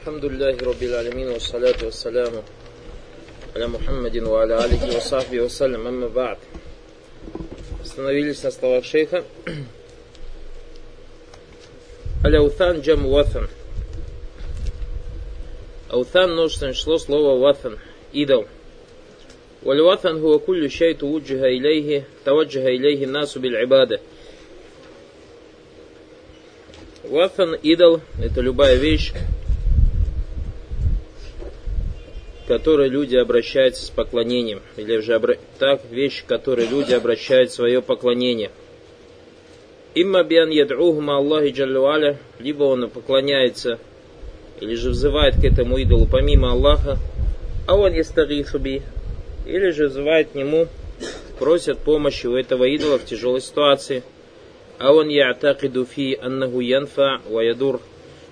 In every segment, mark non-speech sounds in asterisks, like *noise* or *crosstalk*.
الحمد لله رب العالمين والصلاة والسلام على محمد وعلى آله وصحبه وسلم أما بعد Остановились на словах шейха. Аляутан джам ватан. Аутан множественное число слова ватан. Идол. والوثن هو كل شيء توجه إليه توجه إليه الناس بالعبادة Вафан, идол, это любая вещь, к которой люди обращаются с поклонением. Или же обра... так, вещь, к которой люди обращают свое поклонение. Имма биан яд'ухума Аллахи джаллюаля, либо он поклоняется, или же взывает к этому идолу помимо Аллаха, а он ястагифуби, или же взывает к нему, просят помощи у этого идола в тяжелой ситуации – а он я'такиду фи аннаху янфа ва ядур,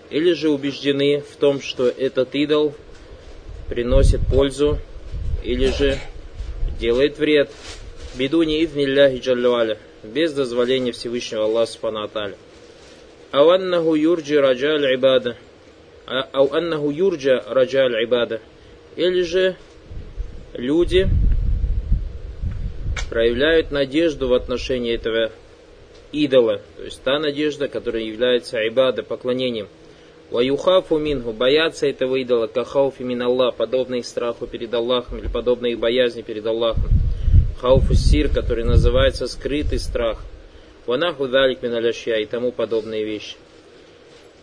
или же убеждены в том, что этот идол приносит пользу, или же делает вред. Бедуни иднилляхи джаллюаля, без дозволения Всевышнего Аллаха Субхану Аталя. Ау аннаху юрджи раджаль ибада, ау аннаху юрджа раджаль ибада, или же люди проявляют надежду в отношении этого идола, то есть та надежда, которая является айбада, поклонением. Ваюхафу минху, бояться этого идола, кахауфи мин Аллах, подобно страху перед Аллахом, или подобно боязни перед Аллахом. Хауфу сир, который называется скрытый страх. Ванаху далик мин аляшья и тому подобные вещи.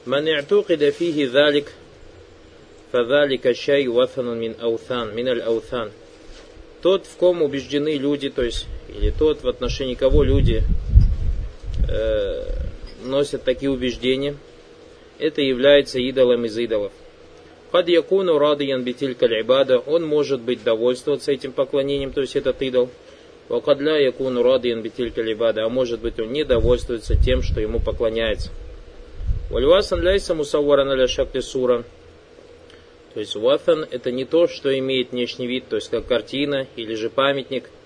Ман и'туқида фихи далик, фадалика шай вафанун мин аутан, мин аль аутан. Тот, в ком убеждены люди, то есть, или тот, в отношении кого люди э, носят такие убеждения, это является идолом из идолов. Кад якуну радиян битиль ибада, он может быть довольствоваться этим поклонением, то есть этот идол. Вакадля якуну радиян битиль ибада, а может быть он не довольствуется тем, что ему поклоняется. Вальвасан ляйса мусавваран аля сура. То есть ватан это не то, что имеет внешний вид, то есть как картина или же памятник –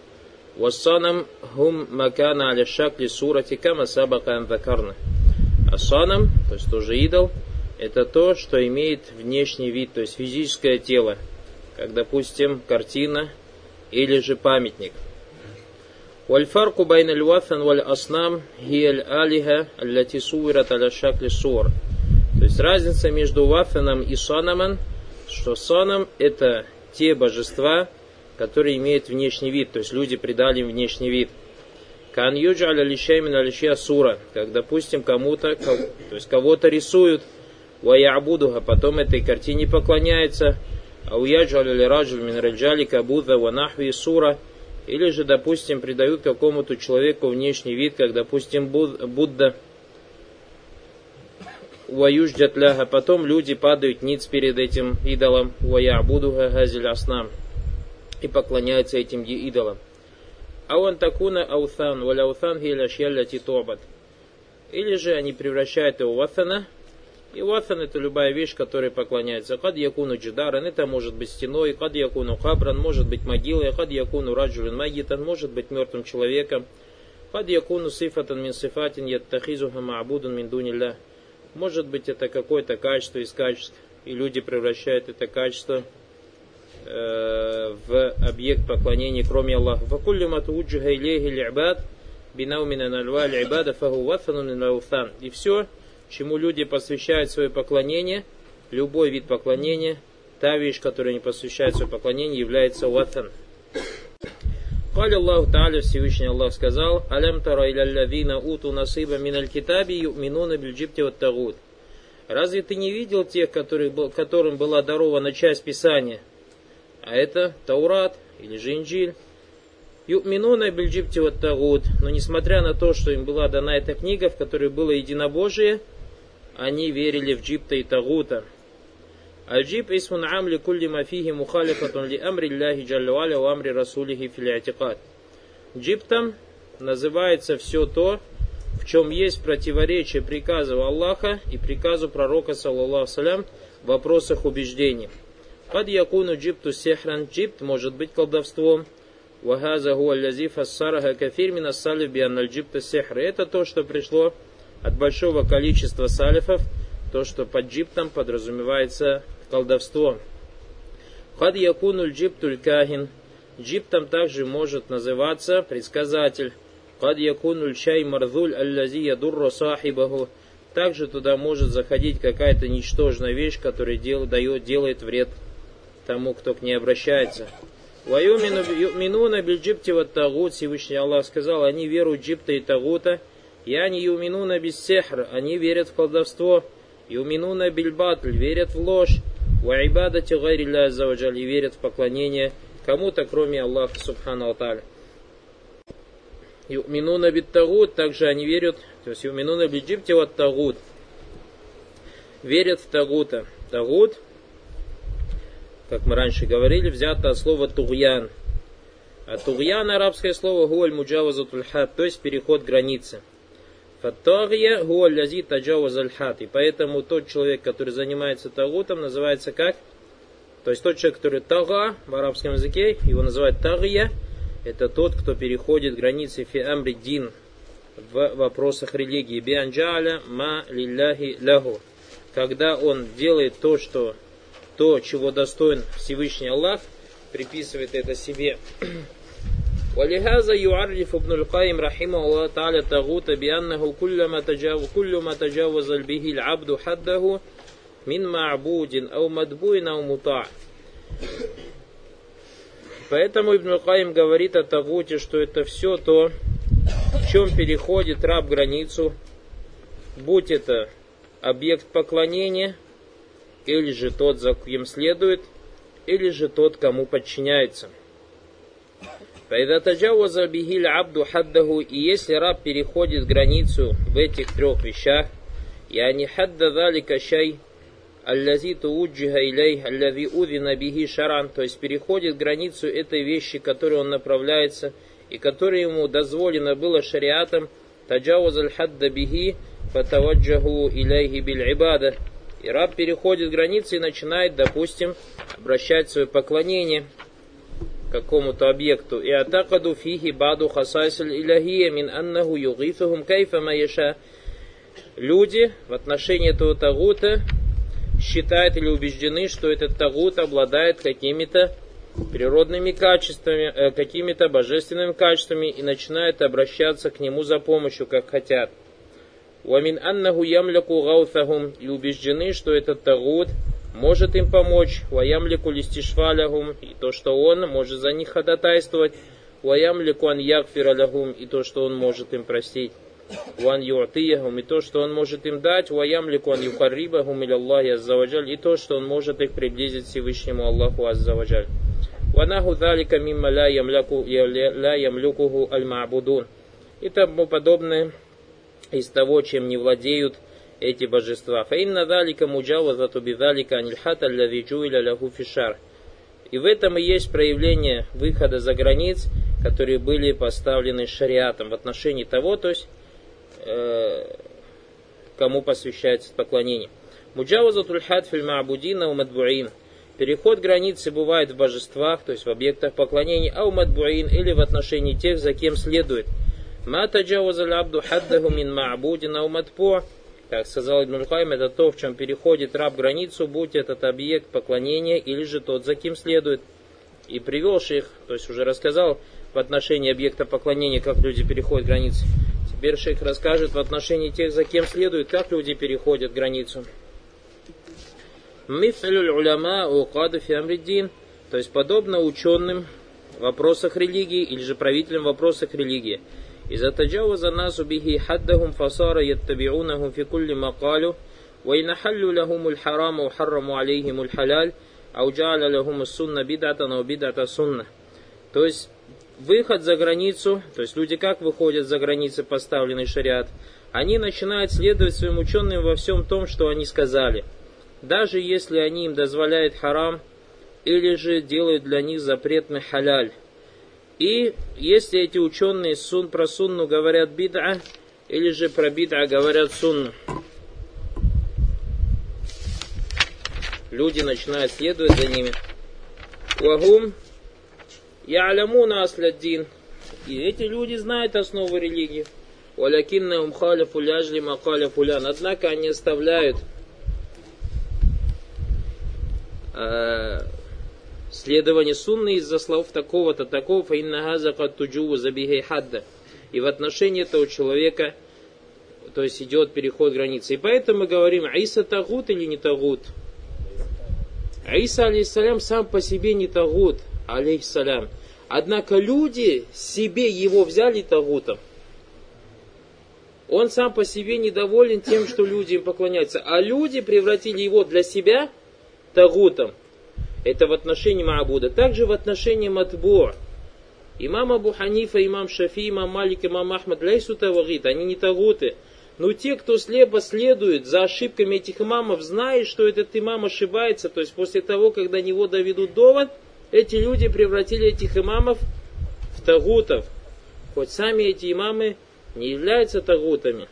Вассанам хум макана аля шакли сурати кама сабака анвакарна. А санам, то есть тоже идол, это то, что имеет внешний вид, то есть физическое тело, как, допустим, картина или же памятник. والفرق بين الوثن والأصنام هي الآلهة التي صورت على شكل صور. То есть разница между вафаном и санаман, что санам это те божества, которые имеют внешний вид, то есть люди придали им внешний вид. Кан юджаля лишаймин алишья сура, как, допустим, кому-то, то есть кого-то рисуют, ваябудуха, потом этой картине поклоняется, а уяджаля ли раджаль мин раджали кабуда ванахви сура, или же, допустим, придают какому-то человеку внешний вид, как, допустим, Будда, ваюждят ляха, потом люди падают ниц перед этим идолом, ваябудуха газиль аснам и поклоняются этим идолам. А он такуна аусан, валя аусан хиляшьялля титобат. Или же они превращают его в асана, и васан это любая вещь, которой поклоняется. Кад якуну джидаран, это может быть стеной, кад якуну хабран, может быть могилой, кад якуну раджулин магитан, может быть мертвым человеком. Кад якуну сифатан мин сифатин яттахизуха маабудан мин дунилля. Может быть это какое-то качество из качеств, и люди превращают это качество в объект поклонения, кроме Аллаха. Факулли матуджиха илейхи либад, бинаумина нальва либада фаху ватфану И все, чему люди посвящают свое поклонение, любой вид поклонения, та вещь, которой они посвящают свое поклонение, является ватан. Кали Аллаху Тааля, Всевышний Аллах сказал, Алям тара иляллявина уту насыба миналь китаби минуна бильджипти вот тагут. Разве ты не видел тех, которые, которым была дарована часть Писания, а это Таурат или же Инджиль. Ю'минуна бельджибти вот тагут. Но несмотря на то, что им была дана эта книга, в которой было единобожие, они верили в джибта и тагута. Аль-джиб исмун амли кулли мафихи мухалифатун ли амри Аллахи джаллюаля у амри расулихи филиатикат. Джиптом называется все то, в чем есть противоречие приказу Аллаха и приказу пророка, саллаллаху салям, в вопросах убеждений. Кад якуну джипту сехран, джипт может быть колдовством. Вахаза гуаллязи фассараха кафир мина бианналь джипта сехр. Это то, что пришло от большого количества салифов то, что под джиптом подразумевается колдовство. Хад якунуль джиптуль кахин. Джиптом также может называться предсказатель. Хад якунуль чай марзуль аллази ядурра сахибаху. Также туда может заходить какая-то ничтожная вещь, которая дел, дает, делает вред тому, кто к ней обращается. Ваюминуна бильджипти вот тагут, Всевышний Аллах сказал, они веруют джипта и тагута, я не юминуна без сехр, они верят в колдовство, юминуна бильбатль, верят в ложь, ваибадати гайрилля азаваджаль, и верят в поклонение кому-то, кроме Аллаха, субхану аталя. Юминуна бит тагут, также они верят, то есть юминуна бильджипти вот тагут, верят в тагута. Тагут – как мы раньше говорили, взято от слова тугьян. А тугьян арабское слово гуаль муджавазатуль хад, то есть переход границы. Фаттагия гуаль лязи таджавазаль. И поэтому тот человек, который занимается тагутом, называется как? То есть тот человек, который тага в арабском языке, его называют тагия, это тот, кто переходит границы фи амри дин в вопросах религии. Бианджаля ма лилляхи лаху. Когда он делает то, что то, чего достоин Всевышний Аллах, приписывает это себе. ولهذا يعرف ابن القيم رحمه الله تعالى الطاغوت بأنه كل ما تجاوز كل ما تجاوز به العبد حده من معبود أو مدبوع أو مطاع. Поэтому Ибн Каим говорит о Тагуте, что это все то, в чем переходит раб границу, будь это объект поклонения – или же тот, за кем следует, или же тот, кому подчиняется. Абду хаддаху, и если раб переходит границу в этих трех вещах, я не хадда залика шай, аллази тууджиха илей, аллази удина бихи шаран, то есть переходит границу этой вещи, которой он направляется, и которой ему дозволено было шариатом, таджаваз аль-хадда бихи, фатаваджаху илейхи биль ибада, и раб переходит границы и начинает, допустим, обращать свое поклонение какому-то объекту. И атакаду фихи баду хасайсаль иляхия мин аннаху югифахум кайфа маяша. Люди в отношении этого тагута считают или убеждены, что этот тагут обладает какими-то природными качествами, э, какими-то божественными качествами и начинают обращаться к нему за помощью, как хотят. Уамин аннаху ямляку гаутахум и убеждены, что этот тагут может им помочь, ваямлику листишвалягум, и то, что он может за них ходатайствовать, ваямлику ан ягфиралягум, и то, что он может им простить, ван юатиягум, и то, что он может им дать, ваямлику ан юхаррибахум или Аллахи аззаваджаль, и то, что он может их приблизить Всевышнему Аллаху аззаваджаль. Ванаху залика мимма ла ямлюкуху аль-ма'будун. И тому подобное из того, чем не владеют эти божества. Фаинна далика муджавазату бидалика анильхата аллави джуиля лаху фишар. И в этом и есть проявление выхода за границ, которые были поставлены шариатом в отношении того, то есть э, кому посвящается поклонение. Муджавазатуль хад филь ма'будина у мадбуин. Переход границы бывает в божествах, то есть в объектах поклонения, а у или в отношении тех, за кем следует – Ма таджавазаль абду мин ма'будин ау матпо. Как сказал Ибн Хайм, это то, в чем переходит раб границу, будь этот объект поклонения или же тот, за кем следует. И привел шейх, то есть уже рассказал в отношении объекта поклонения, как люди переходят границы. Теперь шейх расскажет в отношении тех, за кем следует, как люди переходят границу. Мифлюль уляма уqadu фи то есть подобно ученым в вопросах религии или же правителям в вопросах религии. إذا تجاوز الناس به حدهم فصار يتبعونهم في كل ما قالوا وإن حلوا لهم الحرام وحرموا عليهم الحلال أو جعل لهم السنة بدعة أو بدعة سنة То есть выход за границу, то есть люди как выходят за границы поставленный шариат, они начинают следовать своим ученым во всем том, что они сказали. Даже если они им дозволяют харам, или же делают для них запретный халяль. И если эти ученые сун, про сунну говорят бид'a, или же про бид'a говорят сунну, люди начинают следовать за ними. Вагум ялямуна асладдин. И эти люди знают основу религии. Валякинна умхаля пуляжли макаля пулян. Однако они оставляют э, следование сунны из-за слов такого-то, такого, фаиннахаза каттуджуву забихей хадда. И в отношении этого человека, то есть идет переход границы. И поэтому мы говорим, Аиса тагут или не тагут? Аиса, алейхиссалям, сам по себе не тагут, алейхиссалям. Однако люди себе его взяли тагутом. Он сам по себе недоволен тем, что люди им поклоняются. А люди превратили его для себя тагутом. Это в отношении Маабуда. Также в отношении Матбуа. Имам Абу Ханифа, имам Шафи, имам Малик, имам Ахмад, ляйсу тавагит, они не тагуты. Но те, кто слепо следует за ошибками этих имамов, знает, что этот имам ошибается, то есть после того, когда него доведут довод, эти люди превратили этих имамов в тагутов. Хоть сами эти имамы не являются тагутами.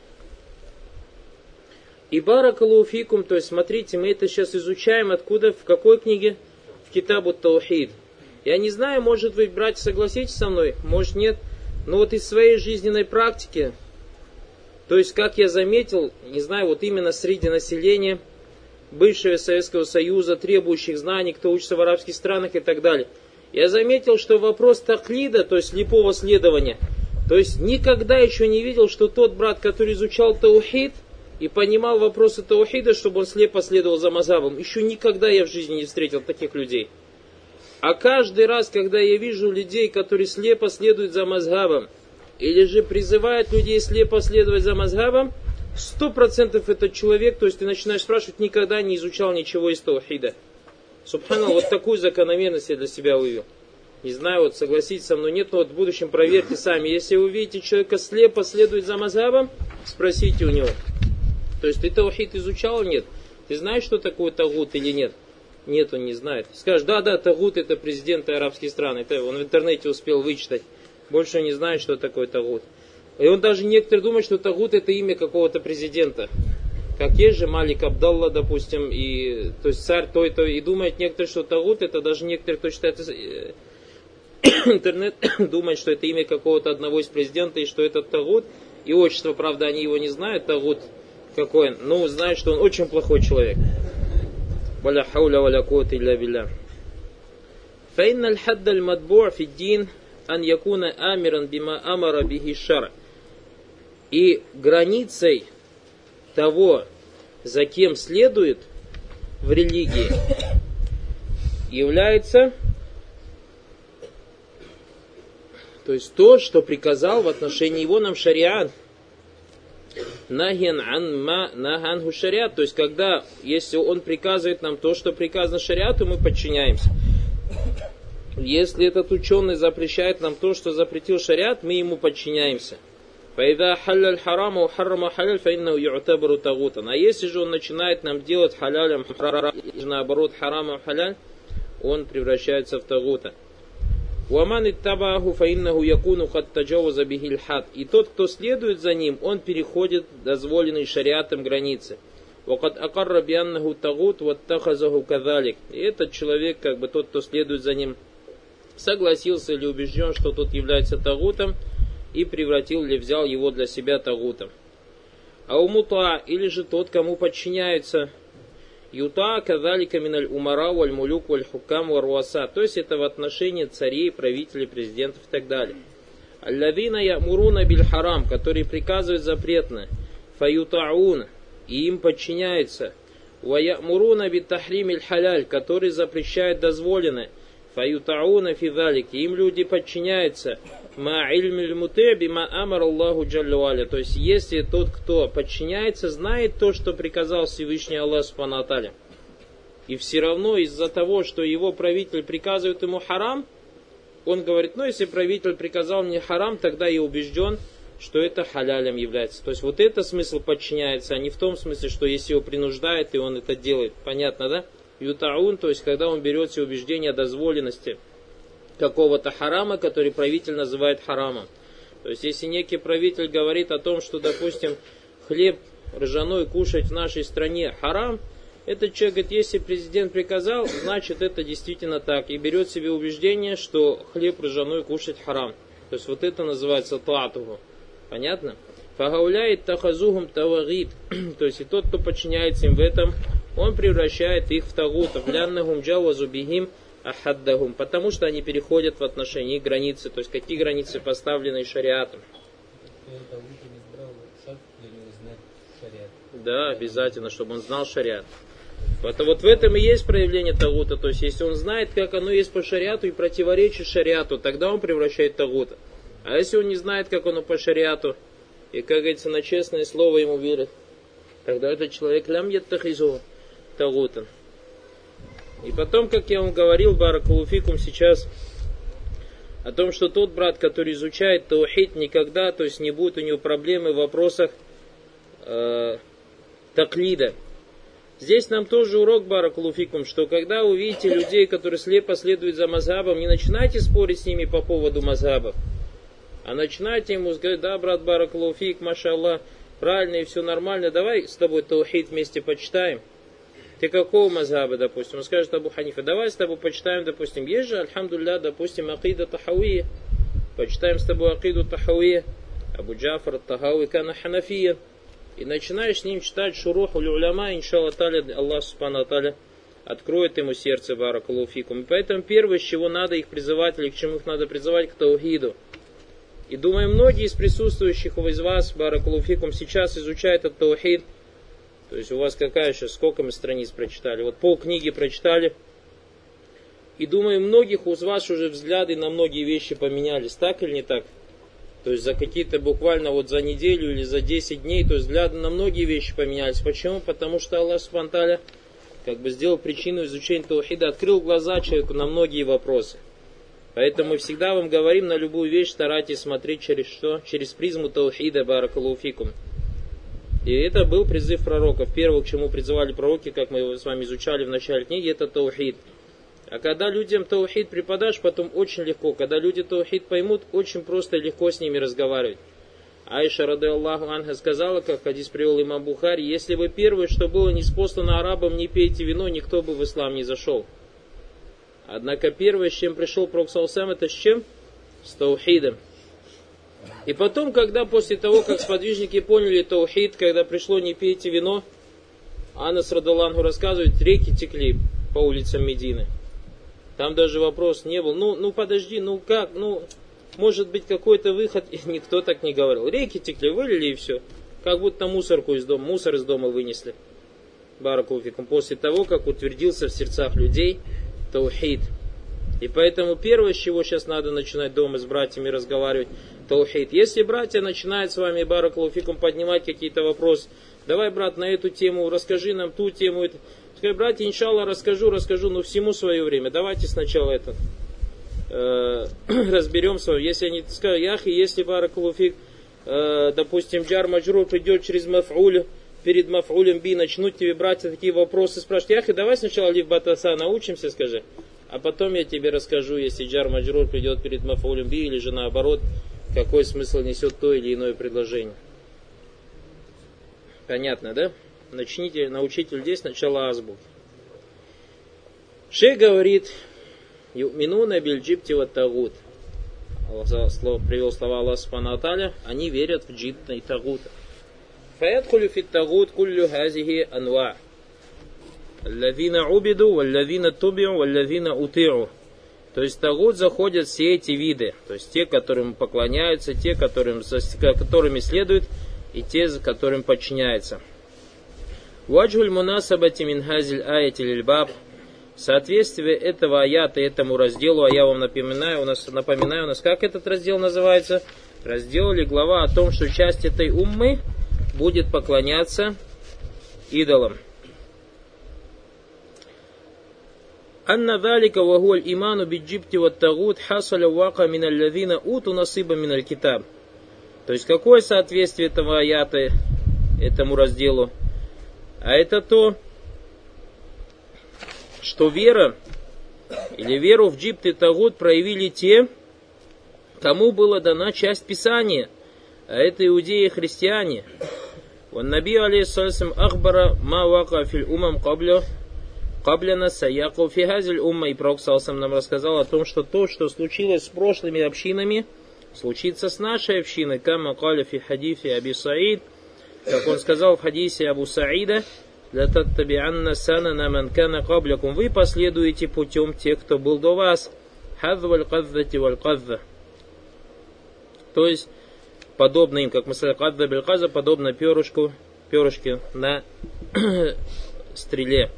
И баракалуфикум, то есть смотрите, мы это сейчас изучаем, откуда, в какой книге? В Китабу Таухид. Я не знаю, может вы, братья, согласитесь со мной, может нет, но вот из своей жизненной практики, то есть, как я заметил, не знаю, вот именно среди населения бывшего Советского Союза, требующих знаний, кто учится в арабских странах и так далее, я заметил, что вопрос таклида, то есть слепого следования, то есть никогда еще не видел, что тот брат, который изучал таухид и понимал вопросы таухида, чтобы он слепо следовал за мазабом, еще никогда я в жизни не встретил таких людей. А каждый раз, когда я вижу людей, которые слепо следуют за мазгабом, или же призывают людей слепо следовать за мазгабом, сто процентов этот человек, то есть ты начинаешь спрашивать, никогда не изучал ничего из таухида. Субхана, вот такую закономерность я для себя вывел. Не знаю, вот согласитесь со мной, нет, но вот в будущем проверьте сами. Если вы видите человека слепо следует за мазгабом, спросите у него. То есть ты таухид изучал, нет? Ты знаешь, что такое тагут или нет? Нет, он не знает. Скажешь, да, да, Тагут это президенты арабских стран. Это он в интернете успел вычитать. Больше не знает, что такое Тагут. И он даже некоторые думают, что Тагут это имя какого-то президента. Как есть же Малик Абдалла, допустим, и то есть царь той-то, и думает некоторые, что Тагут это даже некоторые, кто читает э, *coughs* интернет, *coughs* думает, что это имя какого-то одного из президента, и что это Тагут. И отчество, правда, они его не знают, Тагут какой он. Ну, знают, что он очень плохой человек. ولا حول ولا قوة إلا بالله فإن الحد المتبوع في الدين أن يكون آمرا بما أمر به الشرع И границей того, за кем следует в религии, является то есть то, что приказал в отношении его нам шариат, Нахин анма наханху шариат. То есть, когда, если он приказывает нам то, что приказано шариату, мы подчиняемся. Если этот ученый запрещает нам то, что запретил шариат, мы ему подчиняемся. Пайда халяль харама харама халяль фаинна юатабару тагутан. А если же он начинает нам делать халялем, наоборот, харама халяль, он превращается в тагута. Уаман иттабаху фаиннаху якуну хат таджаваза бихиль хад. И тот, кто следует за ним, он переходит дозволенный шариатом границы. Вакад акарра бианнаху тагут ваттахазаху кадалик. И этот человек, как бы тот, кто следует за ним, согласился или убежден, что тот является тагутом, и превратил или взял его для себя тагутом. А умута, или же тот, кому подчиняются Юта кадалика миналь умара валь мулюк валь хукам варуаса. То есть это в отношении царей, правителей, президентов и так далее. Аллавина ямуруна биль харам, которые приказывают запретно. Фаютаун, и им подчиняются. Ваямуруна бит тахрим халяль, который запрещает дозволенное. Фаютауна фидалик, им люди подчиняются. Ма мутеби ма амар Аллаху джаллюаля. То есть, если тот, кто подчиняется, знает то, что приказал Всевышний Аллах Субханаталя, и все равно из-за того, что его правитель приказывает ему харам, он говорит, ну если правитель приказал мне харам, тогда я убежден, что это халялем является. То есть вот это смысл подчиняется, а не в том смысле, что если его принуждает, и он это делает. Понятно, да? Ютаун, то есть когда он берет себе убеждение о дозволенности какого-то харама, который правитель называет харамом. То есть, если некий правитель говорит о том, что, допустим, хлеб ржаной кушать в нашей стране харам, этот человек говорит, если президент приказал, значит это действительно так. И берет себе убеждение, что хлеб ржаной кушать харам. То есть вот это называется таатуху. Понятно? Фагауляет тахазухум тавагид. *clears throat* То есть и тот, кто подчиняется им в этом, он превращает их в тагутов. Ляннахум джавазу бихим ахаддахум. Потому что они переходят в отношении границы. То есть какие границы поставлены шариатом. Да, обязательно, чтобы он знал шариат. Вот, вот в этом и есть проявление тагута. То есть, если он знает, как оно есть по шариату и противоречит шариату, тогда он превращает тагута. А если он не знает, как оно по шариату, и, как говорится, на честное слово ему верит, тогда этот человек лям яттахизу тагутан. И потом, как я вам говорил, Баракулуфикум сейчас о том, что тот брат, который изучает таухид, никогда, то есть не будет у него проблемы в вопросах э, таклида. Здесь нам тоже урок Баракулуфикум, что когда вы видите людей, которые слепо следуют за мазхабом, не начинайте спорить с ними по поводу мазхабов, а начинайте ему сказать, да, брат Баракулуфик, машаллах, правильно и все нормально, давай с тобой таухид вместе почитаем. Ты какого мазхаба, допустим? Он скажет Абу Ханифа, давай с тобой почитаем, допустим, есть же, альхамдулля, допустим, акида Тахауия. Почитаем с тобой акиду Тахауия. Абу Джафар Тахауи Кана Ханафия. И начинаешь с ним читать шурух уляма, иншалла таля, Аллах субхану таля откроет ему сердце баракалуфикум. И поэтому первое, с чего надо их призывать, или к чему их надо призывать, к таухиду. И думаю, многие из присутствующих из вас, баракалуфикум, сейчас изучают этот таухид – то есть у вас какая сейчас, сколько мы страниц прочитали? Вот пол книги прочитали. И думаю, многих из вас уже взгляды на многие вещи поменялись, так или не так? То есть за какие-то буквально вот за неделю или за 10 дней, то есть взгляды на многие вещи поменялись. Почему? Потому что Аллах Субтитры как бы сделал причину изучения Таухида, открыл глаза человеку на многие вопросы. Поэтому мы всегда вам говорим, на любую вещь старайтесь смотреть через что? Через призму Таухида, Баракалуфикум. И это был призыв пророков. Первое, к чему призывали пророки, как мы с вами изучали в начале книги, это таухид. А когда людям таухид преподашь, потом очень легко. Когда люди таухид поймут, очень просто и легко с ними разговаривать. Айша, рады Аллаху Анха, сказала, как хадис привел имам Бухари, если бы первое, что было не спослано арабам, не пейте вино, никто бы в ислам не зашел. Однако первое, с чем пришел Пророк Саусам, это с чем? С таухидом. И потом, когда после того, как сподвижники поняли таухид, когда пришло не пейте вино, Анас Радалангу рассказывает, реки текли по улицам Медины. Там даже вопрос не был, ну, ну подожди, ну как, ну, может быть какой-то выход, и никто так не говорил. Реки текли, вылили и все. Как будто мусорку из дома, мусор из дома вынесли. Баракулфикум. После того, как утвердился в сердцах людей таухид. И поэтому первое, с чего сейчас надо начинать дома с братьями разговаривать, таухид. Если братья начинают с вами, баракулуфикум, поднимать какие-то вопросы, давай, брат, на эту тему, расскажи нам ту тему. Скажи, братья, иншалла, расскажу, расскажу, но всему свое время. Давайте сначала это э, *clears throat* разберем. Если они скажут, яхи, если баракулуфик, э, допустим, джар маджрур придет через маф'уль, перед маф'улем би, начнут тебе братья такие вопросы спрашивать, яхи, давай сначала лив батаса научимся, скажи. А потом я тебе расскажу, если джар маджрур придет перед мафаулем би, или же наоборот, какой смысл несет то или иное предложение. Понятно, да? Начните, научите людей сначала азбук. Шейх говорит, Юминуна бильджипти ва тагут. Привел слова Аллаха Субхану они верят в джитта и тагута. Фаядхулю фит тагут куллю хазихи анва. Лавина убиду, лавина тубиу, лавина утиру. То есть в Тагут заходят все эти виды. То есть те, которым поклоняются, те, которым, которыми следуют, и те, которым подчиняются. Ваджуль мунасабати мин хазиль аятиль баб. Соответствие этого аята этому разделу, а я вам напоминаю, у нас, напоминаю, у нас как этот раздел называется? Раздел или глава о том, что часть этой уммы будет поклоняться идолам. أن ذلك وهو الإيمان بالجبت والتغут حصل واقع من الذين أوتوا نصيبا من الكتاب. То есть какое соответствие этого аята этому разделу? А это то, что вера или веру в джипт и тагут проявили те, кому была дана часть Писания, а это иудеи и христиане. والنبي عليه الصلاة والسلام أخبر ما وقع في الأمم قبله Кабляна Саяку Фигазель Умма и Пророк Салсам нам рассказал о том, что то, что случилось с прошлыми общинами, случится с нашей общиной. Кама Каля Фи Хадифи Аби Саид, как он сказал в хадисе Абу Саида, «Лататтабианна санана манкана каблякум». Вы последуете путем тех, кто был до вас. «Хадваль каддати валь кадда». То есть, подобно им, как мы сказали, кадда бельказа, подобно перышку, перышке на *coughs* стреле.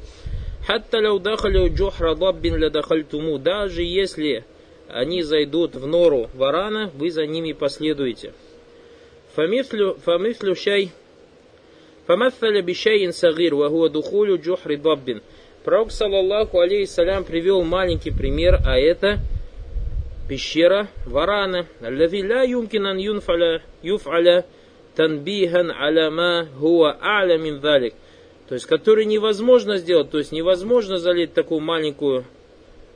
Хатта ляу дахалю джохра даббин ля дахальтуму. Даже если они зайдут в нору варана, вы за ними последуете. Фамифлю, шай Фамафаля бишайин сагир, вагуа духулю джохри даббин. Пророк, саллаллаху алейхиссалям, привел маленький пример, а это пещера варана. Аллави ла юмкинан юнфаля юфаля танбихан аляма хуа аля мин далик. То есть, который невозможно сделать, то есть невозможно залить такую маленькую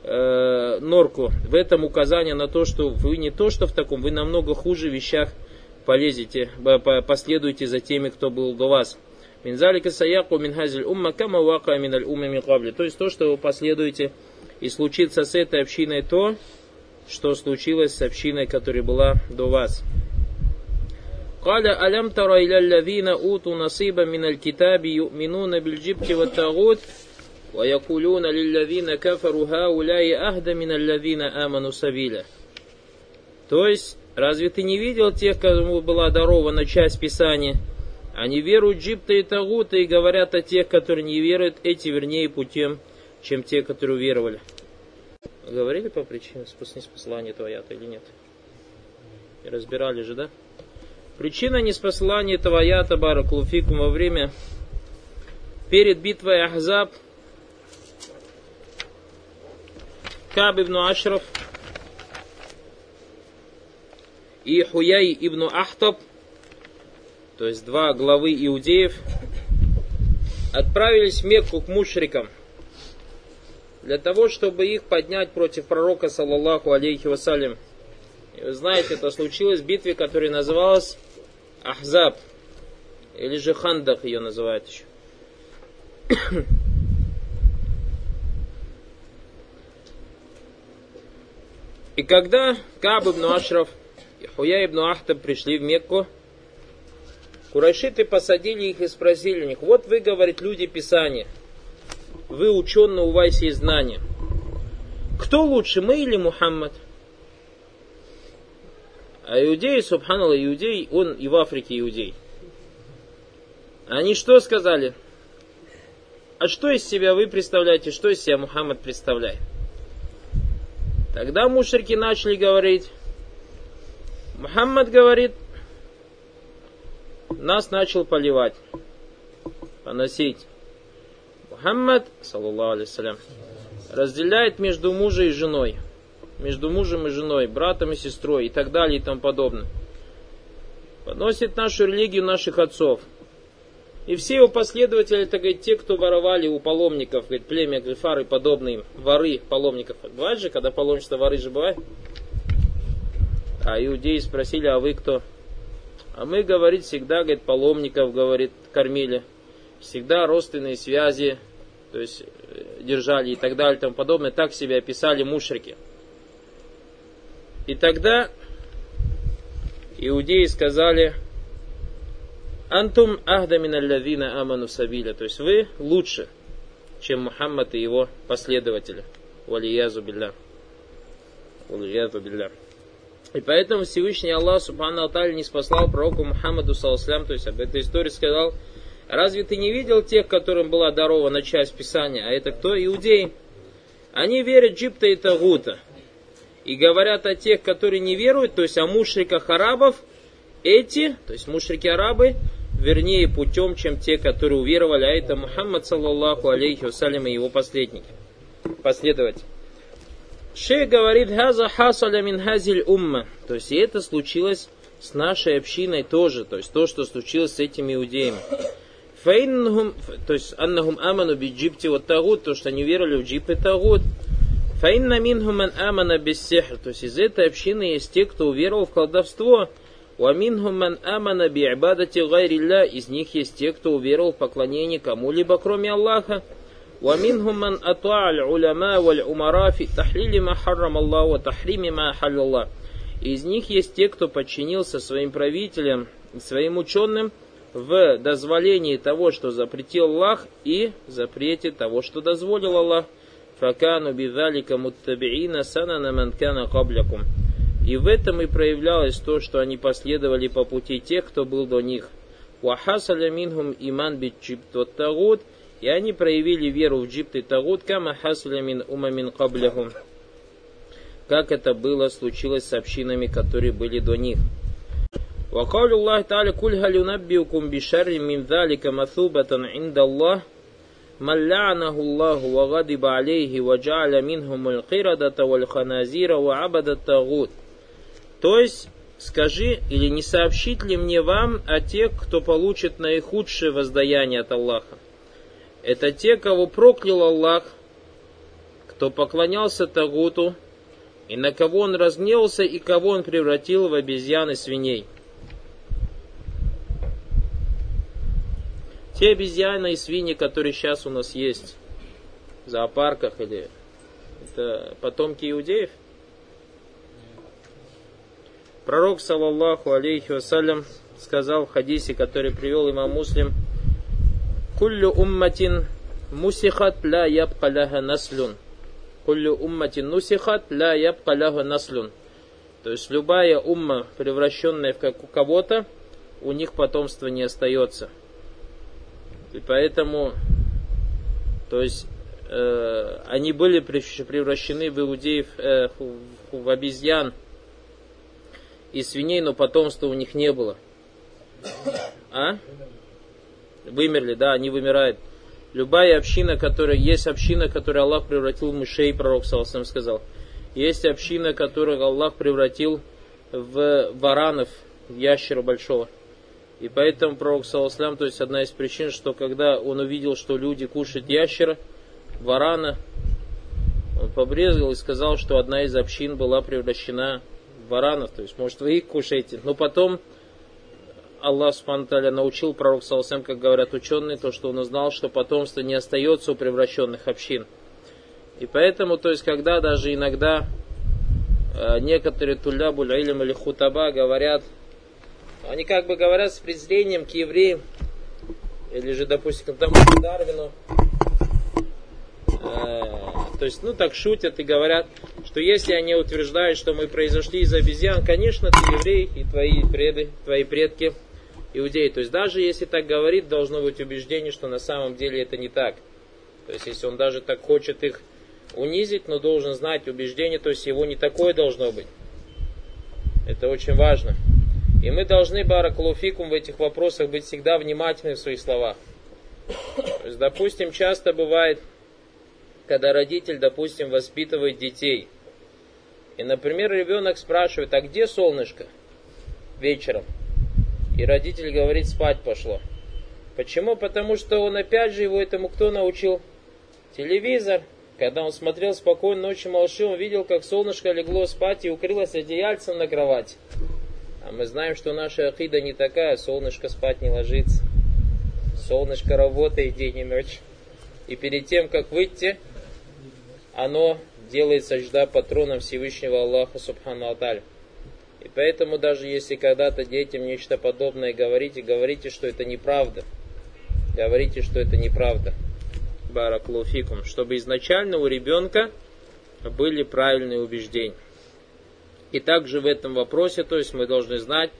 э, норку. В этом указание на то, что вы не то, что в таком, вы намного хуже вещах полезете, последуете за теми, кто был до вас. Минзалика саяку минхазиль умма кама вака миналь умма. То есть то, что вы последуете, и случится с этой общиной то, что случилось с общиной, которая была до вас. قال ألم تر إلى الذين أوتوا نصيبا من الكتاب يؤمنون بالجبت والطاغوت ويقولون للذين كفروا هؤلاء أهدى من الذين آمنوا سبيلا То есть, разве ты не видел тех, кому была дарована часть Писания? Они веруют Джипта и Тагута и говорят о тех, которые не веруют, эти вернее путем, чем те, которые веровали. Говорили по причине неспослания твоя-то или нет? И разбирали же, да? Причина неспослания этого аята Баракулуфикум во время перед битвой Ахзаб Каб ибн Ашраф и Хуяй ибн Ахтаб, то есть два главы иудеев, отправились в Мекку к мушрикам для того, чтобы их поднять против пророка, саллаллаху алейхи вассалям. И вы знаете, это случилось в битве, которая называлась Ахзаб, или же Хандах ее называют еще. И когда Каб ибн Ашраф и Хуя ибн Ахтаб пришли в Мекку, Курайшиты посадили их и спросили у них, вот вы, говорит, люди Писания, вы ученые, у вас есть знания. Кто лучше, мы или Мухаммад? А иудеи, субханаллах, иудей, он и в Африке иудей. Они что сказали? А что из себя вы представляете, что из себя Мухаммад представляет? Тогда мушрики начали говорить, Мухаммад говорит, нас начал поливать, поносить. Мухаммад, саллаллаху алейсалям, разделяет между мужем и женой между мужем и женой, братом и сестрой и так далее и тому подобное. Подносит нашу религию наших отцов. И все его последователи, это говорит, те, кто воровали у паломников, говорит, племя Грифар и подобные воры паломников. Бывает же, когда паломничество воры же бывает? А иудеи спросили, а вы кто? А мы, говорит, всегда, говорит, паломников, говорит, кормили. Всегда родственные связи, то есть э, держали и так далее и тому подобное. Так себя описали мушрики. И тогда иудеи сказали, Антум ахдамин аллавина аману сабиля. То есть вы лучше, чем Мухаммад и его последователи. Валиязу билля. Валиязу билля. И поэтому Всевышний Аллах Субхану Алталь не спаслал пророку Мухаммаду Саласлям, то есть об этой истории сказал, разве ты не видел тех, которым была дарована часть Писания, а это кто? Иудеи. Они верят Джипта и Тагута и говорят о тех, которые не веруют, то есть о мушриках арабов, эти, то есть мушрики арабы, вернее путем, чем те, которые уверовали, а это Мухаммад, саллаллаху алейхи вассалям, и его последники, последователи. Шейх говорит, «Хаза хасаля мин хазиль умма». То есть, и это случилось с нашей общиной тоже, то есть то, что случилось с этими иудеями. Фейнхум, то есть, аннахум аману би джибти вот тагут, то, что они верили в джип и тагут. Фаинна минхуман амана бессехр. То есть из этой общины есть те, кто уверовал в колдовство. Уаминхуман амана би'ибадати гайрилля. Из них есть те, кто уверовал в поклонение кому-либо, кроме Аллаха. ومنهم من أطاع العلماء والعمراء في تحليل ما حرم الله وتحريم ما حل الله. Из них есть те, кто подчинился своим правителям, своим ученым в дозволении того, что запретил Аллах, и запрете того, что дозволил Аллах. Факану бидалика муттабиина санана манкана каблякум. И в этом и проявлялось то, что они последовали по пути тех, кто был до них. Вахасаля минхум иман бичибт тагут, и они проявили веру в джибт и тагут, кама хасаля мин умамин кабляхум. Как это было, случилось с общинами, которые были до них. وقال الله تعالى قل هل ينبئكم بشر من ذلك مثوبة عند الله من لعنه الله وغضب عليه وجعل منهم القردة والخنازير وعبد الطاغوت То есть, скажи, или не сообщить ли мне вам о тех, кто получит наихудшее воздаяние от Аллаха? Это те, кого проклял Аллах, кто поклонялся Тагуту, и на кого он разгневался, и кого он превратил в обезьян и свиней. Те обезьяны и свиньи, которые сейчас у нас есть в зоопарках или это потомки иудеев. Пророк, саллаллаху алейхи вассалям, сказал в хадисе, который привел имам Муслим, «Куллю умматин мусихат ла ябка ляха наслюн». «Куллю умматин нусихат ла ябка ляха наслюн». То есть любая умма, превращенная в кого-то, у них потомство не остается. И поэтому, то есть, э, они были превращены в иудеев, э, в, обезьян и свиней, но потомства у них не было. А? Вымерли, да, они вымирают. Любая община, которая есть община, которую Аллах превратил в мышей, пророк Саласам сказал. Есть община, которую Аллах превратил в варанов, в ящера большого. И поэтому пророк Саласлам, то есть одна из причин, что когда он увидел, что люди кушают ящера, варана, он побрезгал и сказал, что одна из общин была превращена в варанов, то есть, может, вы их кушаете. Но потом Аллах Субтитры научил пророк Саласлам, как говорят ученые, то, что он узнал, что потомство не остается у превращенных общин. И поэтому, то есть, когда даже иногда э, некоторые тулля, буль или хутаба говорят, они как бы говорят с презрением к евреям, или же, допустим, к тому же Дарвину. Э, то есть, ну так шутят и говорят, что если они утверждают, что мы произошли из обезьян, конечно, ты еврей и твои преды, твои предки иудеи. То есть даже если так говорит, должно быть убеждение, что на самом деле это не так. То есть если он даже так хочет их унизить, но должен знать убеждение, то есть его не такое должно быть. Это очень важно. И мы должны, баракулуфикум, в этих вопросах быть всегда внимательны в своих словах. То есть, допустим, часто бывает, когда родитель, допустим, воспитывает детей. И, например, ребенок спрашивает, а где солнышко вечером? И родитель говорит, спать пошло. Почему? Потому что он опять же его этому кто научил? Телевизор. Когда он смотрел спокойно ночью малыши, он видел, как солнышко легло спать и укрылось одеяльцем на кровати. А мы знаем, что наша акида не такая, солнышко спать не ложится. Солнышко работает день и ночь. И перед тем, как выйти, оно делает сажда патроном Всевышнего Аллаха Субхану Аталь. И поэтому даже если когда-то детям нечто подобное говорите, говорите, что это неправда. Говорите, что это неправда. Бараклуфикум. Чтобы изначально у ребенка были правильные убеждения. И также в этом вопросе, то есть мы должны знать,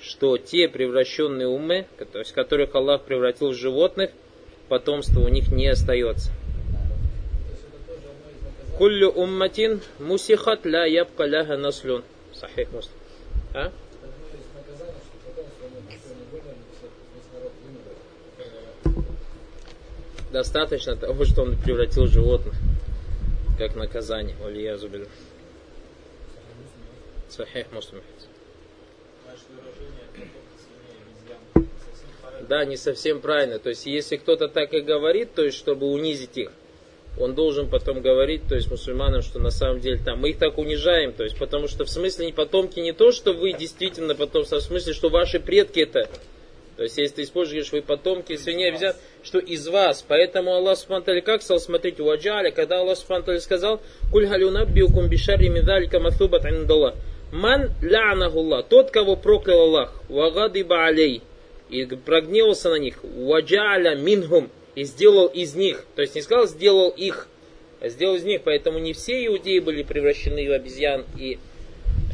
что те превращенные умы, то есть которых Аллах превратил в животных, потомство у них не остается. Куллю умматин мусихат ля ябка ляха наслюн. Сахих муслим. А? Достаточно того, что он превратил животных, как наказание. Валия зубин. Сахих Муслим. Да, не совсем правильно. То есть, если кто-то так и говорит, то есть, чтобы унизить их, он должен потом говорить, то есть мусульманам, что на самом деле там мы их так унижаем, то есть потому что в смысле не потомки не то, что вы действительно потомство, а в смысле, что ваши предки это. То есть если ты используешь вы потомки свиней обезьян, что из вас. Поэтому Аллах Субхану как стал смотреть у Аджаля, когда Аллах Субхану сказал, «Куль галюнаббиукум бишарри мидалика махтубат индаллах». Ман лянахуллах, тот, кого проклял Аллах, вагадиба алей, и прогневался на них. Ваджаля минхум и сделал из них. То есть не сказал сделал их, а сделал из них. Поэтому не все иудеи были превращены в обезьян и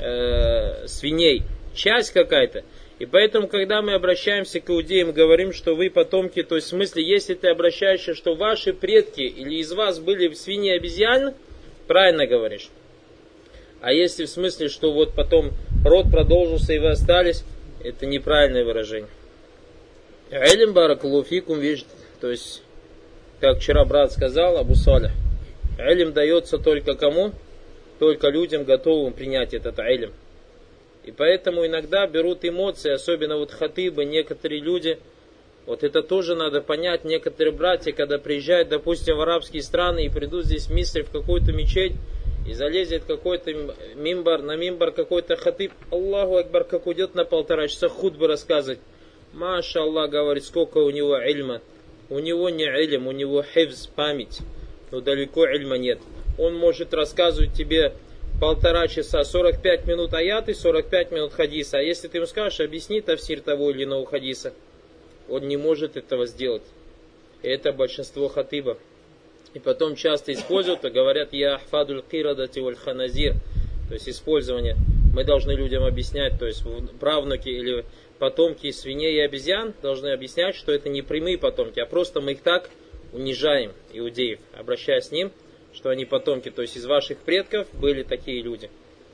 э, свиней. Часть какая-то. И поэтому, когда мы обращаемся к иудеям, говорим, что вы потомки, то есть в смысле, если ты обращаешься, что ваши предки или из вас были свиньи и обезьяны, правильно говоришь. А если в смысле, что вот потом род продолжился и вы остались, это неправильное выражение. Элим баракулуфикум вижд, то есть, как вчера брат сказал, Абу Саля, Элим дается только кому? Только людям, готовым принять этот элим. И поэтому иногда берут эмоции, особенно вот хатыбы, некоторые люди, вот это тоже надо понять, некоторые братья, когда приезжают, допустим, в арабские страны и придут здесь мистер в какую-то мечеть, и залезет какой-то мимбар, на мимбар какой-то хатыб, Аллаху Акбар, как уйдет на полтора часа худбы рассказывать. Маша Аллах говорит, сколько у него ильма. У него не илм, у него хивз, память. Но далеко ильма нет. Он может рассказывать тебе полтора часа, 45 минут аяты, 45 минут хадиса. А если ты ему скажешь, объясни тафсир того или иного хадиса, он не может этого сделать. И это большинство хатыбов. И потом часто используют, и говорят, я ахфадуль кирадати валь ханазир. То есть использование. Мы должны людям объяснять, то есть правнуки или потомки свиней и обезьян должны объяснять, что это не прямые потомки, а просто мы их так унижаем, иудеев, обращаясь с ним, что они потомки, то есть из ваших предков были такие люди,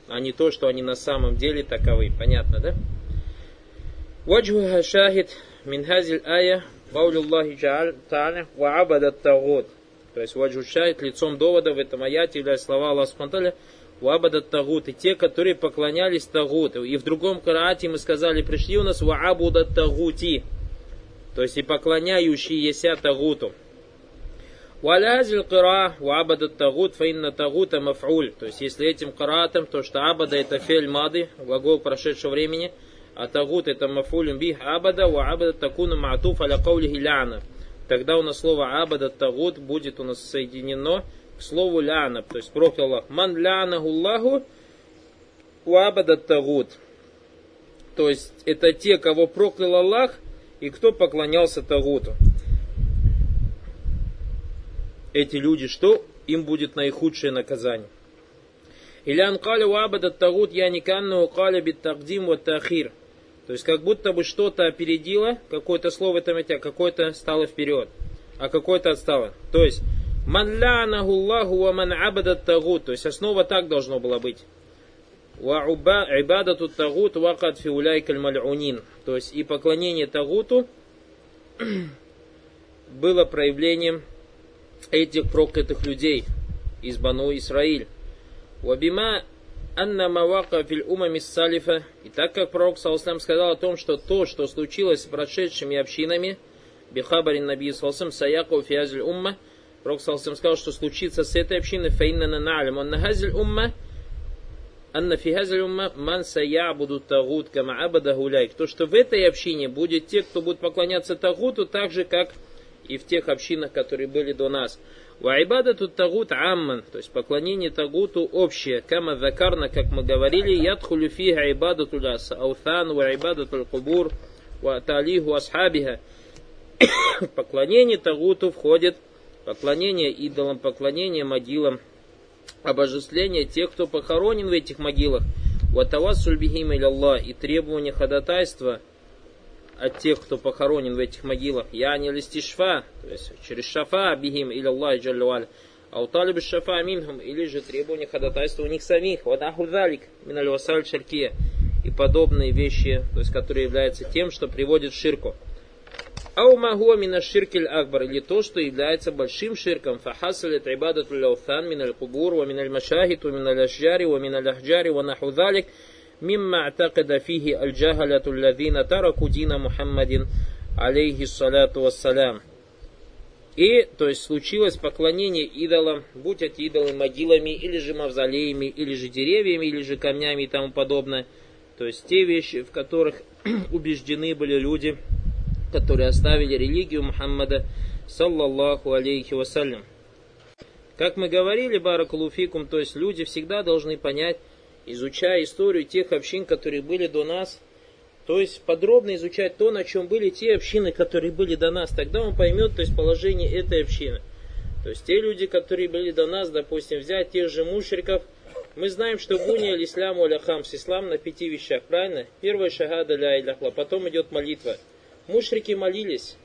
а не то, что они на самом деле таковы. Понятно, да? Ваджуха шахид мин хазиль ая Баулюллахи Та'аля ва абадат тагут. То есть ваджу шахид лицом довода в этом аяте являются слова Аллаха Субтитры Вабадат Тагут, и те, которые поклонялись Тагуту. И в другом караате мы сказали, пришли у нас Ваабудат Тагути, то есть и поклоняющиеся Тагуту. Валязиль кира вабадат тагут фаинна тагута маф'уль. То есть, если этим каратом, то что абада это фель мады, глагол прошедшего времени, а тагут это маф'уль бих абада, ва абада такуна ма'туф аля каулихи ляна. Тогда у нас слово абада тагут будет у нас соединено к слову ляна, то есть проклял Аллах. Ман лянаху Аллаху ва абада тагут. То есть, это те, кого проклял Аллах, и кто поклонялся тагуту эти люди, что им будет наихудшее наказание. Илян каля вабада тагут я никанну каля бит тагдим вот тахир. То есть как будто бы что-то опередило, какое-то слово там тебя, какое-то стало вперед, а какое-то отстало. То есть ман лянаху Аллаху ва ман абада тагут. То есть основа так должно было быть. Ва ибадату тагут вакат фи уляйкаль маль'унин. То есть и поклонение тагуту *clears throat* было проявлением этих проклятых людей из Бану Исраиль. Вабима анна мавака филь умами салифа. И так как пророк Саусам сказал о том, что то, что случилось с прошедшими общинами, бихабарин наби Саусам саяку фиазиль умма, пророк Саусам сказал, что случится с этой общиной, фаинна на'алим, он нахазиль умма, анна фихазиль умма ман саябуду тагут кама абада гуляйк. То, что в этой общине будет те, кто будет поклоняться тагуту, так же, как и в тех общинах, которые были до нас. Вайбада тут тагут амман, то есть поклонение тагуту общее. Кама закарна, как мы говорили, ядхулю фиха ибадату аутан, ва ибадату кубур, ва талиху асхабиха. *coughs* Поклонение тагуту входит поклонение идолам, поклонение могилам, обожествление тех, кто похоронен в этих могилах, ватавассуль бихим и требование ходатайства – от тех, кто похоронен в этих могилах. Я не листишфа, то есть через шафа бихим или Аллах джаллюаль. А у талиб шафа минхум, или же требования ходатайства у них самих. Вадаху залик, миналь васаль шаркия. И подобные вещи, то есть которые являются тем, что приводит в ширку. Ау магуа мина ширкель акбар, или то, что является большим ширком. Фахасалит ибадату лауфан миналь кубур, ва миналь машахиту, миналь ашджари, ва миналь ахджари, ва наху залик. مما اعتقد فيه الجهلة الذين تركوا دين محمد عليه الصلاة والسلام. И, то есть, случилось поклонение идолам, будь эти идолы могилами, или же мавзолеями, или же деревьями, или же камнями и тому подобное. То есть, те вещи, в которых *clears throat* убеждены были люди, которые оставили религию Мухаммада, саллаллаху алейхи вассалям. Как мы говорили, баракулуфикум, то есть, люди всегда должны понять, изучая историю тех общин, которые были до нас, то есть подробно изучать то, на чем были те общины, которые были до нас, тогда он поймет то есть, положение этой общины. То есть те люди, которые были до нас, допустим, взять тех же мушриков, мы знаем, что буни аль-исляму аль-хамс, ислам на пяти вещах, правильно? Первая шагада ля иляхла, потом идет молитва. Мушрики молились,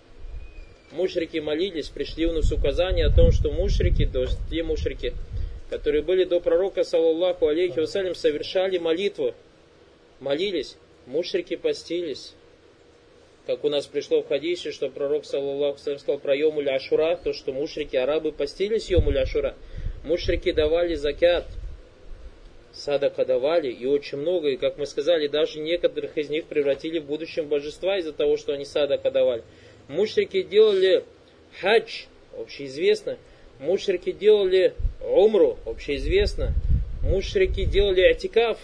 мушрики молились, пришли у нас указания о том, что мушрики, то есть те мушрики, которые были до пророка, саллаллаху алейхи вассалям, совершали молитву, молились, мушрики постились. Как у нас пришло в хадисе, что пророк, саллаллаху алейхи сказал про Йомуль Ашура, то, что мушрики, арабы постились Йомуль Ашура. Мушрики давали закят, садака давали, и очень много, и как мы сказали, даже некоторых из них превратили в будущем божества из-за того, что они садака давали. Мушрики делали хадж, общеизвестно. Мушрики делали умру, общеизвестно. Мушрики делали атикаф.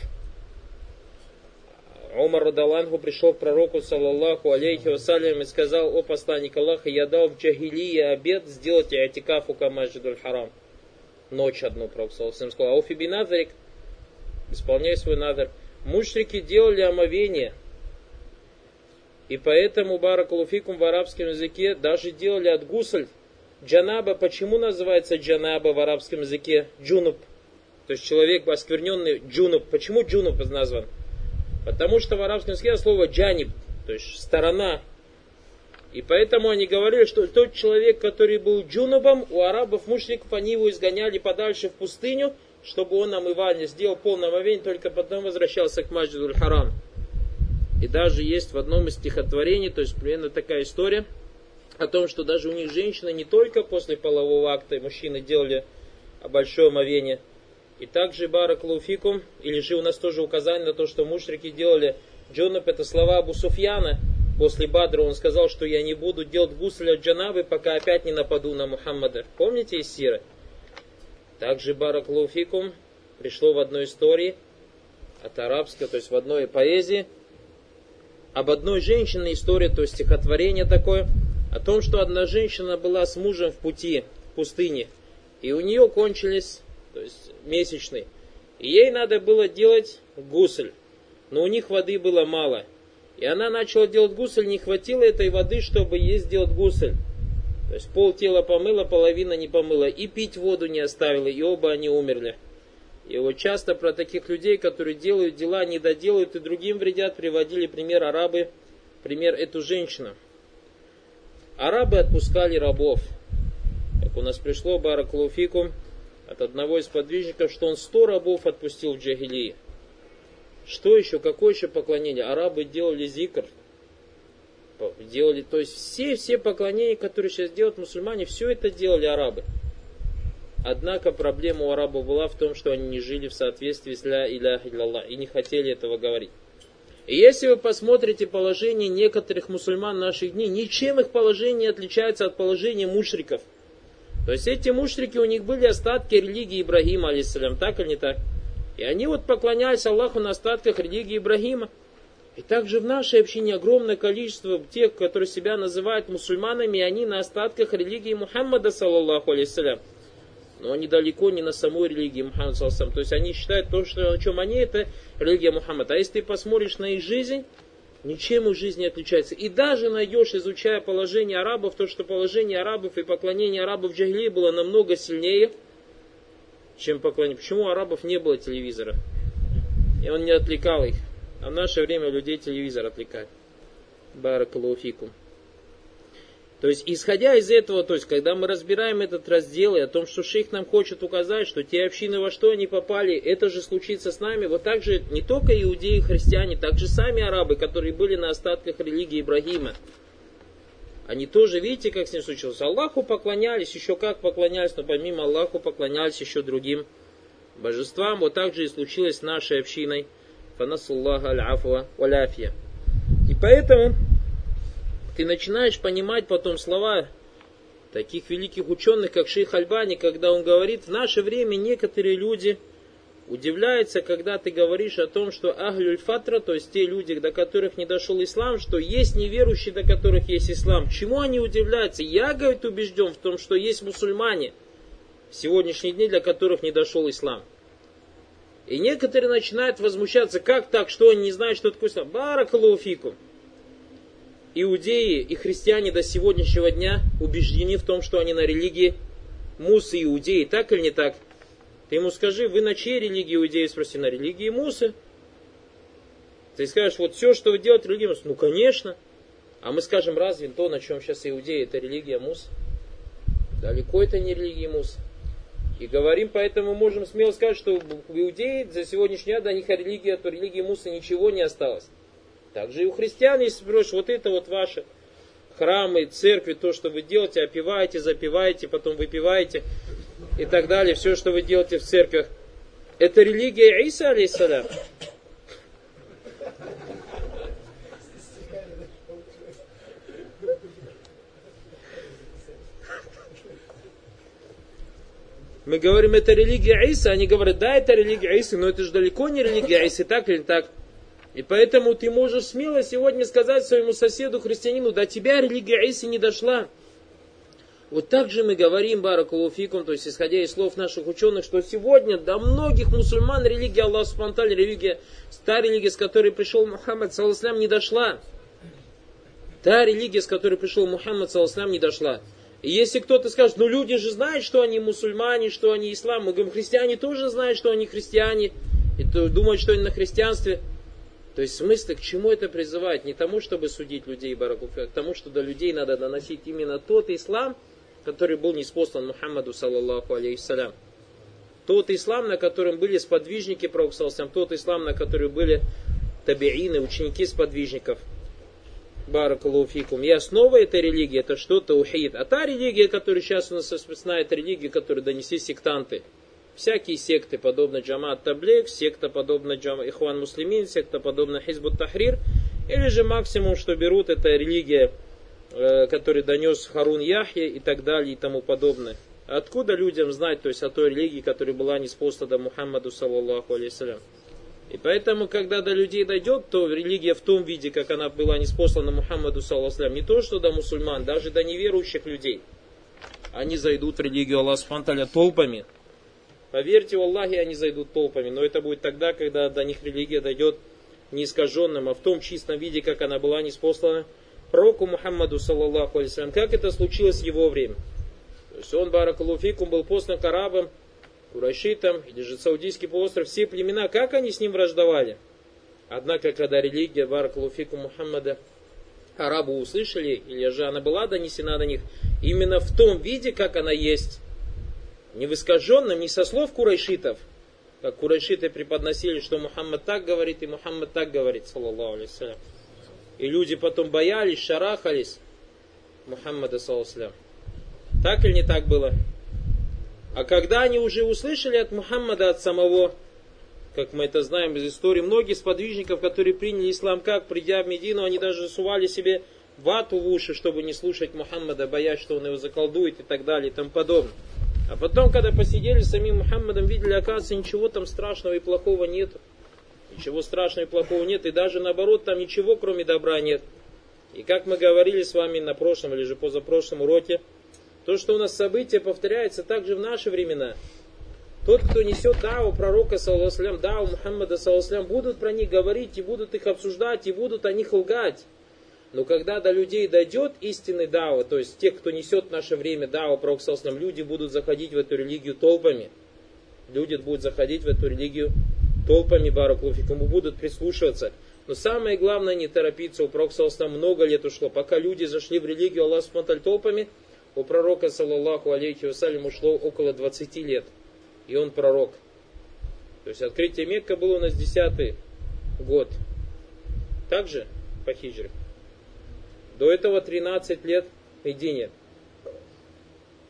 Умар Радалангу пришел к пророку, саллаллаху алейхи вассалям, и сказал, о посланник Аллаха, я дал в джагилии обед сделать атикаф у Камаджидуль Харам. Ночь одну, пророк саллаллаху сказал, а у Фибиназарик, исполняй свой надр. Мушрики делали омовение, и поэтому بارك الله فيكم в арабском языке даже делали от غسل. جنابة, почему называется جنابة в арабском языке? جنب. То есть человек оскверненный جنب. Почему جنب назван? Потому что в арабском языке слово جانب, то есть сторона. И поэтому они говорили, что тот человек, который был джунубом, у арабов мушриков, они его изгоняли подальше в пустыню, чтобы он омывание сделал полное омовение, только потом возвращался к المسجد الحرام. И даже есть в одном из стихотворений, то есть примерно такая история, о том, что даже у них женщины не только после полового акта мужчины делали большое омовение, и также Барак Луфикум, или же у нас тоже указание на то, что мушрики делали джонаб, это слова Абу Суфьяна, после Бадра он сказал, что я не буду делать гусля джанабы, пока опять не нападу на Мухаммада. Помните из Сиры? Также Барак Луфикум пришло в одной истории от арабской, то есть в одной поэзии, об одной женщине история, то есть стихотворение такое, о том, что одна женщина была с мужем в пути, в пустыне, и у нее кончились, то есть месячные. И ей надо было делать гусль, но у них воды было мало. И она начала делать гусль, не хватило этой воды, чтобы ей сделать гусль. То есть пол тела помыла, половина не помыла. И пить воду не оставила, и оба они умерли. И вот часто про таких людей, которые делают дела, не доделают и другим вредят, приводили пример арабы, пример эту женщину. Арабы отпускали рабов. Как у нас пришло Баракулуфикум от одного из подвижников, что он сто рабов отпустил в Джагилии. Что еще, какое еще поклонение? Арабы делали зикр, делали, то есть все, все поклонения, которые сейчас делают мусульмане, все это делали арабы. Однако проблема у арабов была в том, что они не жили в соответствии с ля иля илlallah и не хотели этого говорить. И если вы посмотрите положение некоторых мусульман наших дней, ничем их положение отличается от положения мушриков. То есть эти мушрики, у них были остатки религии Ибрагима, алейсалям, так или не так? И они вот поклонялись Аллаху на остатках религии Ибрагима. И также в нашей общине огромное количество тех, которые себя называют мусульманами, они на остатках религии Мухаммада, саллаллаху алейсалям но они далеко не на самой религии Мухаммада. То есть они считают то, что, о чем они, это религия Мухаммада. А если ты посмотришь на их жизнь, ничем их жизнь не отличается. И даже найдешь, изучая положение арабов, то, что положение арабов и поклонение арабов в Джахилии было намного сильнее, чем поклонение. Почему у арабов не было телевизора? И он не отвлекал их. А в наше время людей телевизор отвлекает. Баракалуфикум. То есть, исходя из этого, то есть, когда мы разбираем этот раздел и о том, что шейх нам хочет указать, что те общины во что они попали, это же случится с нами, вот так же не только иудеи и христиане, так же сами арабы, которые были на остатках религии Ибрагима. Они тоже, видите, как с ним случилось? Аллаху поклонялись, еще как поклонялись, но помимо Аллаху поклонялись еще другим божествам. Вот так же и случилось с нашей общиной. Фанасуллаха аль-афва валяфия. И поэтому ты начинаешь понимать потом слова таких великих ученых, как Шейх Альбани, когда он говорит, в наше время некоторые люди удивляются, когда ты говоришь о том, что Ахлюль Фатра, то есть те люди, до которых не дошел ислам, что есть неверующие, до которых есть ислам. Чему они удивляются? Я, говорит, убежден в том, что есть мусульмане в сегодняшние дни, для которых не дошел ислам. И некоторые начинают возмущаться, как так, что они не знают, что такое ислам. Баракалуфикум. Иудеи и христиане до сегодняшнего дня убеждены в том, что они на религии Мусы иудеи, так или не так? Ты ему скажи, вы на чьей религии иудеи? Спроси, на религии Мусы. Ты скажешь, вот все, что вы делаете, религия Мусы. Ну, конечно. А мы скажем, разве то, на чем сейчас иудеи, это религия Мус? Далеко это не религия Мус. И говорим, поэтому можем смело сказать, что у иудеи за сегодняшний день до них религия, то религии Муса ничего не осталось. Также и у христиан, если спросишь, вот это вот ваши храмы, церкви, то, что вы делаете, опиваете, запиваете, потом выпиваете и так далее, все, что вы делаете в церквях, это религия Иса, алейсалям. Мы говорим, это религия Иса, они говорят, да, это религия Исы, но это же далеко не религия Исы, так или так. И поэтому ты можешь смело сегодня сказать своему соседу, христианину, до тебя религия Исы не дошла. Вот так же мы говорим, Баракулуфикум, то есть исходя из слов наших ученых, что сегодня до многих мусульман религия Аллаха Субтитры, религия, та религия, с которой пришел Мухаммад, салласлам, не дошла. Та религия, с которой пришел Мухаммад, салласлам, не дошла. И если кто-то скажет, ну люди же знают, что они мусульмане, что они ислам, мы говорим, христиане тоже знают, что они христиане, и думают, что они на христианстве. То есть смысл, к чему это призывает? Не тому, чтобы судить людей, баракуф, а к тому, что до людей надо доносить именно тот ислам, который был неспослан Мухаммаду, саллаллаху алейхиссалям. Тот ислам, на котором были сподвижники Пророка, тот ислам, на который были табиины, ученики сподвижников – Баракалуфикум. И основа этой религии это что-то ухид. А та религия, которая сейчас у нас распространена, это религия, которую донесли сектанты. Всякие секты, подобно Джамат Таблек, секта, подобно Джам... Ихван Муслимин, секта, подобно Хизбут Тахрир. Или же максимум, что берут, это религия, э, которую донес Харун Яхья и так далее и тому подобное. Откуда людям знать, то есть о той религии, которая была неспослана Мухаммаду, саллаллаху алейсалям. И поэтому, когда до людей дойдет, то религия в том виде, как она была неспослана Мухаммаду, саллаху не то, что до мусульман, даже до неверующих людей. Они зайдут в религию Аллаха Субтитры толпами. Поверьте, в Аллахе они зайдут толпами, но это будет тогда, когда до них религия дойдет не искаженным, а в том чистом виде, как она была неспослана пророку Мухаммаду, саллаллаху алейсалям, как это случилось в его время. То есть он, баракалуфикум, был послан к арабам, Курайшитам, или же Саудийский полуостров, все племена, как они с ним враждовали. Однако, когда религия Баракалуфику Мухаммада арабы услышали, или же она была донесена до них, именно в том виде, как она есть, не в искаженном, не со слов курайшитов, как курайшиты преподносили, что Мухаммад так говорит, и Мухаммад так говорит, саллаллаху алейсалям. И люди потом боялись, шарахались Мухаммада, саллаллаху Так или не так было? А когда они уже услышали от Мухаммада, от самого, как мы это знаем из истории, многие сподвижников, которые приняли ислам, как придя в Медину, они даже сували себе вату в уши, чтобы не слушать Мухаммада, боясь, что он его заколдует и так далее и тому подобное. А потом, когда посидели с самим Мухаммадом, видели, оказывается, ничего там страшного и плохого нет. Ничего страшного и плохого нет. И даже наоборот, там ничего, кроме добра, нет. И как мы говорили с вами на прошлом или же позапрошлом уроке, то, что у нас события повторяются также в наши времена. Тот, кто несет дау пророка, салласлям, дау Мухаммада, салласлям, будут про них говорить, и будут их обсуждать, и будут о них лгать. Но когда до людей дойдет истинный дау, то есть те, кто несет наше время дау пророка, салласлям, люди будут заходить в эту религию толпами. Люди будут заходить в эту религию толпами, баракулуфикум, будут прислушиваться. Но самое главное не торопиться, у пророка, салласлям, много лет ушло. Пока люди зашли в религию Аллаха толпами, у пророка, саллаллаху алейхи вассалям, ушло около 20 лет. И он пророк. То есть открытие Мекка было у нас 10 год. Также по хиджре. До этого 13 лет Медине.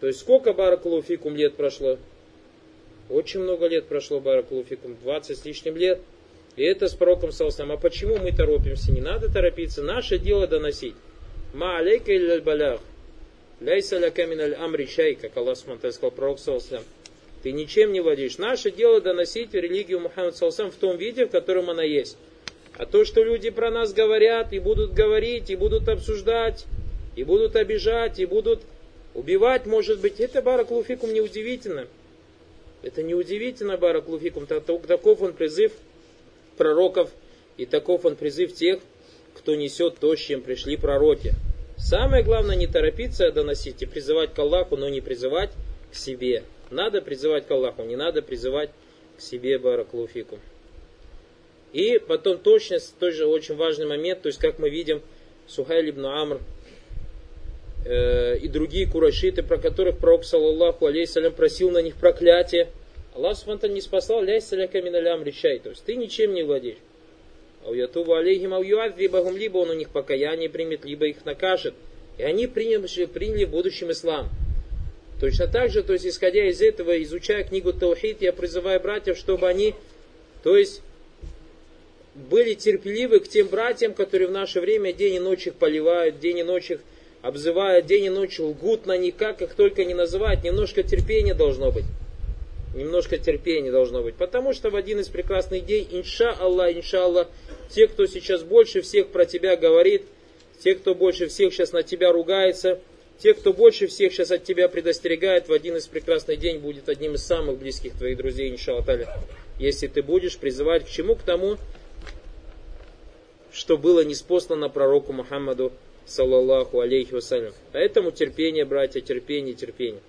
То есть сколько Баракулуфикум лет прошло? Очень много лет прошло Баракулуфикум, 20 с лишним лет. И это с пророком Салсам. А почему мы торопимся? Не надо торопиться. Наше дело доносить. Ма алейка илля балях. Ляйса ля камин амри шай, как Аллах Субтитры сказал пророк Салсам. Ты ничем не владеешь. Наше дело доносить религию Мухаммада Салсам в том виде, в котором она есть. А то, что люди про нас говорят, и будут говорить, и будут обсуждать, и будут обижать, и будут убивать, может быть, это Баракулуфикум неудивительно. Это неудивительно, Бараклуфикум, таков он призыв пророков и таков он призыв тех, кто несет то, с чем пришли пророки. Самое главное не торопиться доносить и призывать к Аллаху, но не призывать к себе. Надо призывать к Аллаху, не надо призывать к себе Бараклуфику. И потом точность, тоже очень важный момент, то есть как мы видим, Сухайль ибн Амр э, и другие курашиты, про которых пророк, саллаллаху алейхиссалям, просил на них проклятие. Аллах Субтитры не спасал, ляйсаляка миналям решай, то есть ты ничем не владеешь. А ятубу алейхим ау юадзибахум, либо он у них покаяние примет, либо их накажет. И они приняли, приняли в будущем ислам. Точно так же, то есть исходя из этого, изучая книгу Таухид, я призываю братьев, чтобы они, то есть, были терпеливы к тем братьям, которые в наше время день и ночь их поливают, день и ночь их обзывают, день и ночь лгут на них, как их только не называют, немножко терпения должно быть. Немножко терпения должно быть. Потому что в один из прекрасных дней, инша Аллах, инша Аллах, те, кто сейчас больше всех про тебя говорит, те, кто больше всех сейчас на тебя ругается, те, кто больше всех сейчас от тебя предостерегает, в один из прекрасных день будет одним из самых близких твоих друзей, иншаллах. Если ты будешь призывать к чему? К тому, что было неспослано пророку Мухаммаду, саллаллаху алейхи вассалям. Поэтому терпение, братья, терпение, терпение.